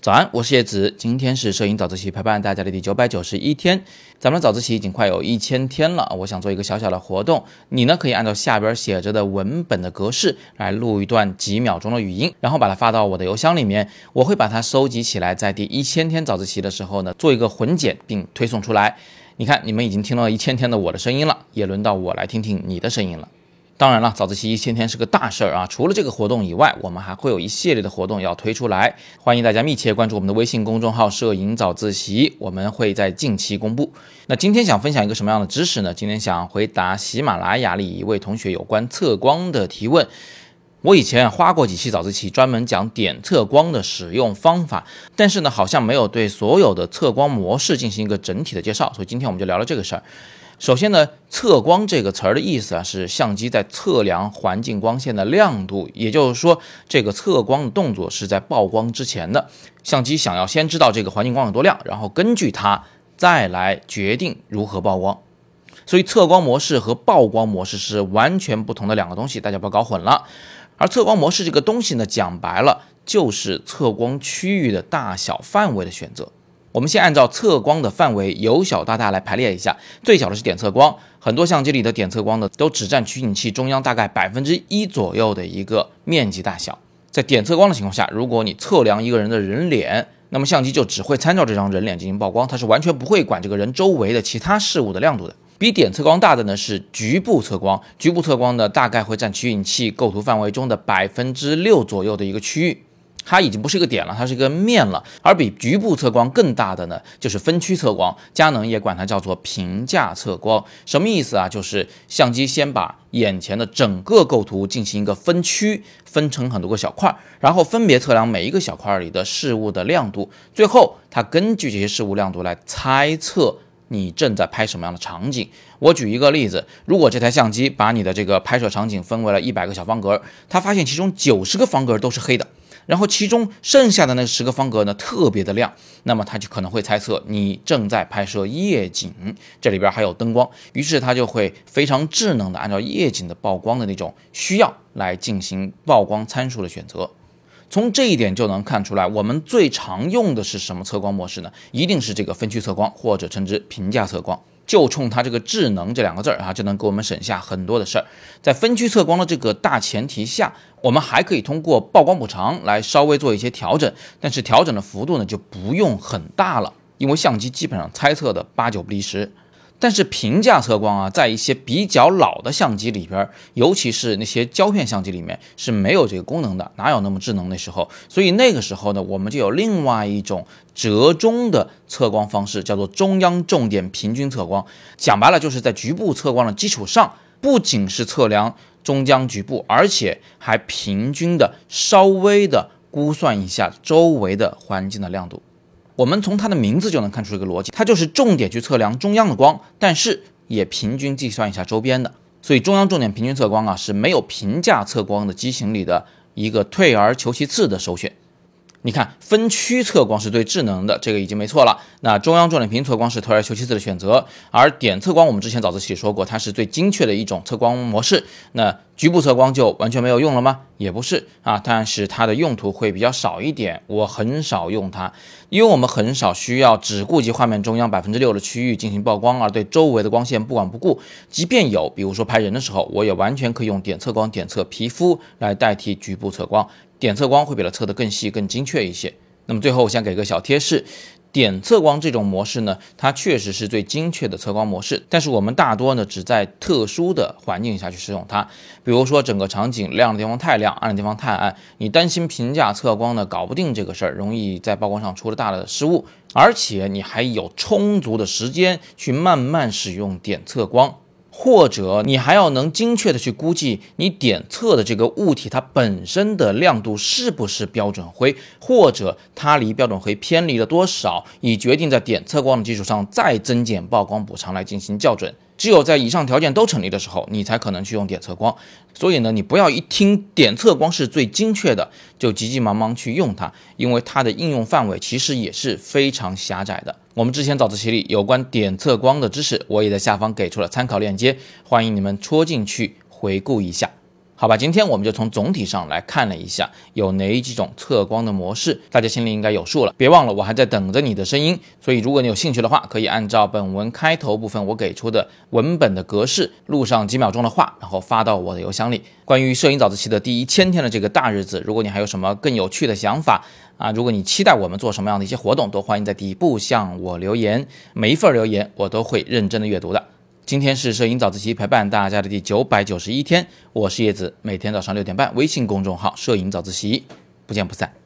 早安，我是叶子。今天是摄影早自习陪伴大家的第九百九十一天，咱们的早自习已经快有一千天了。我想做一个小小的活动，你呢可以按照下边写着的文本的格式来录一段几秒钟的语音，然后把它发到我的邮箱里面，我会把它收集起来，在第一千天早自习的时候呢做一个混剪并推送出来。你看，你们已经听了一千天的我的声音了，也轮到我来听听你的声音了。当然了，早自习一千天是个大事儿啊！除了这个活动以外，我们还会有一系列的活动要推出来，欢迎大家密切关注我们的微信公众号“摄影早自习”，我们会在近期公布。那今天想分享一个什么样的知识呢？今天想回答喜马拉雅里一位同学有关测光的提问。我以前花过几期早自习专门讲点测光的使用方法，但是呢，好像没有对所有的测光模式进行一个整体的介绍，所以今天我们就聊聊这个事儿。首先呢，测光这个词儿的意思啊，是相机在测量环境光线的亮度，也就是说，这个测光的动作是在曝光之前的。相机想要先知道这个环境光有多亮，然后根据它再来决定如何曝光。所以，测光模式和曝光模式是完全不同的两个东西，大家不要搞混了。而测光模式这个东西呢，讲白了就是测光区域的大小范围的选择。我们先按照测光的范围由小到大来排列一下，最小的是点测光，很多相机里的点测光呢都只占取景器中央大概百分之一左右的一个面积大小。在点测光的情况下，如果你测量一个人的人脸，那么相机就只会参照这张人脸进行曝光，它是完全不会管这个人周围的其他事物的亮度的。比点测光大的呢是局部测光，局部测光呢大概会占取景器构图范围中的百分之六左右的一个区域。它已经不是一个点了，它是一个面了。而比局部测光更大的呢，就是分区测光。佳能也管它叫做屏架测光。什么意思啊？就是相机先把眼前的整个构图进行一个分区，分成很多个小块，然后分别测量每一个小块里的事物的亮度。最后，它根据这些事物亮度来猜测你正在拍什么样的场景。我举一个例子：如果这台相机把你的这个拍摄场景分为了一百个小方格，它发现其中九十个方格都是黑的。然后其中剩下的那十个方格呢，特别的亮，那么它就可能会猜测你正在拍摄夜景，这里边还有灯光，于是它就会非常智能的按照夜景的曝光的那种需要来进行曝光参数的选择。从这一点就能看出来，我们最常用的是什么测光模式呢？一定是这个分区测光，或者称之屏架测光。就冲它这个智能这两个字儿啊，就能给我们省下很多的事儿。在分区测光的这个大前提下，我们还可以通过曝光补偿来稍微做一些调整，但是调整的幅度呢就不用很大了，因为相机基本上猜测的八九不离十。但是平价测光啊，在一些比较老的相机里边，尤其是那些胶片相机里面是没有这个功能的，哪有那么智能那时候？所以那个时候呢，我们就有另外一种折中的测光方式，叫做中央重点平均测光。讲白了，就是在局部测光的基础上，不仅是测量中央局部，而且还平均的稍微的估算一下周围的环境的亮度。我们从它的名字就能看出一个逻辑，它就是重点去测量中央的光，但是也平均计算一下周边的。所以中央重点平均测光啊是没有评价测光的机型里的一个退而求其次的首选。你看分区测光是最智能的，这个已经没错了。那中央重点平测光是退而求其次的选择，而点测光我们之前早自习说过，它是最精确的一种测光模式。那局部测光就完全没有用了吗？也不是啊，但是它的用途会比较少一点。我很少用它，因为我们很少需要只顾及画面中央百分之六的区域进行曝光，而对周围的光线不管不顾。即便有，比如说拍人的时候，我也完全可以用点测光点测皮肤来代替局部测光。点测光会比它测得更细、更精确一些。那么最后，我想给个小贴士：点测光这种模式呢，它确实是最精确的测光模式。但是我们大多呢，只在特殊的环境下去使用它。比如说，整个场景亮的地方太亮，暗的地方太暗，你担心评价测光呢搞不定这个事儿，容易在曝光上出了大的失误，而且你还有充足的时间去慢慢使用点测光。或者你还要能精确的去估计你点测的这个物体它本身的亮度是不是标准灰，或者它离标准灰偏离了多少，以决定在点测光的基础上再增减曝光补偿来进行校准。只有在以上条件都成立的时候，你才可能去用点测光。所以呢，你不要一听点测光是最精确的，就急急忙忙去用它，因为它的应用范围其实也是非常狭窄的。我们之前早自习里有关点测光的知识，我也在下方给出了参考链接，欢迎你们戳进去回顾一下。好吧，今天我们就从总体上来看了一下有哪几种测光的模式，大家心里应该有数了。别忘了，我还在等着你的声音，所以如果你有兴趣的话，可以按照本文开头部分我给出的文本的格式录上几秒钟的话，然后发到我的邮箱里。关于摄影早自习的第一千天的这个大日子，如果你还有什么更有趣的想法啊，如果你期待我们做什么样的一些活动，都欢迎在底部向我留言，每一份留言我都会认真的阅读的。今天是摄影早自习陪伴大家的第九百九十一天，我是叶子，每天早上六点半，微信公众号“摄影早自习”，不见不散。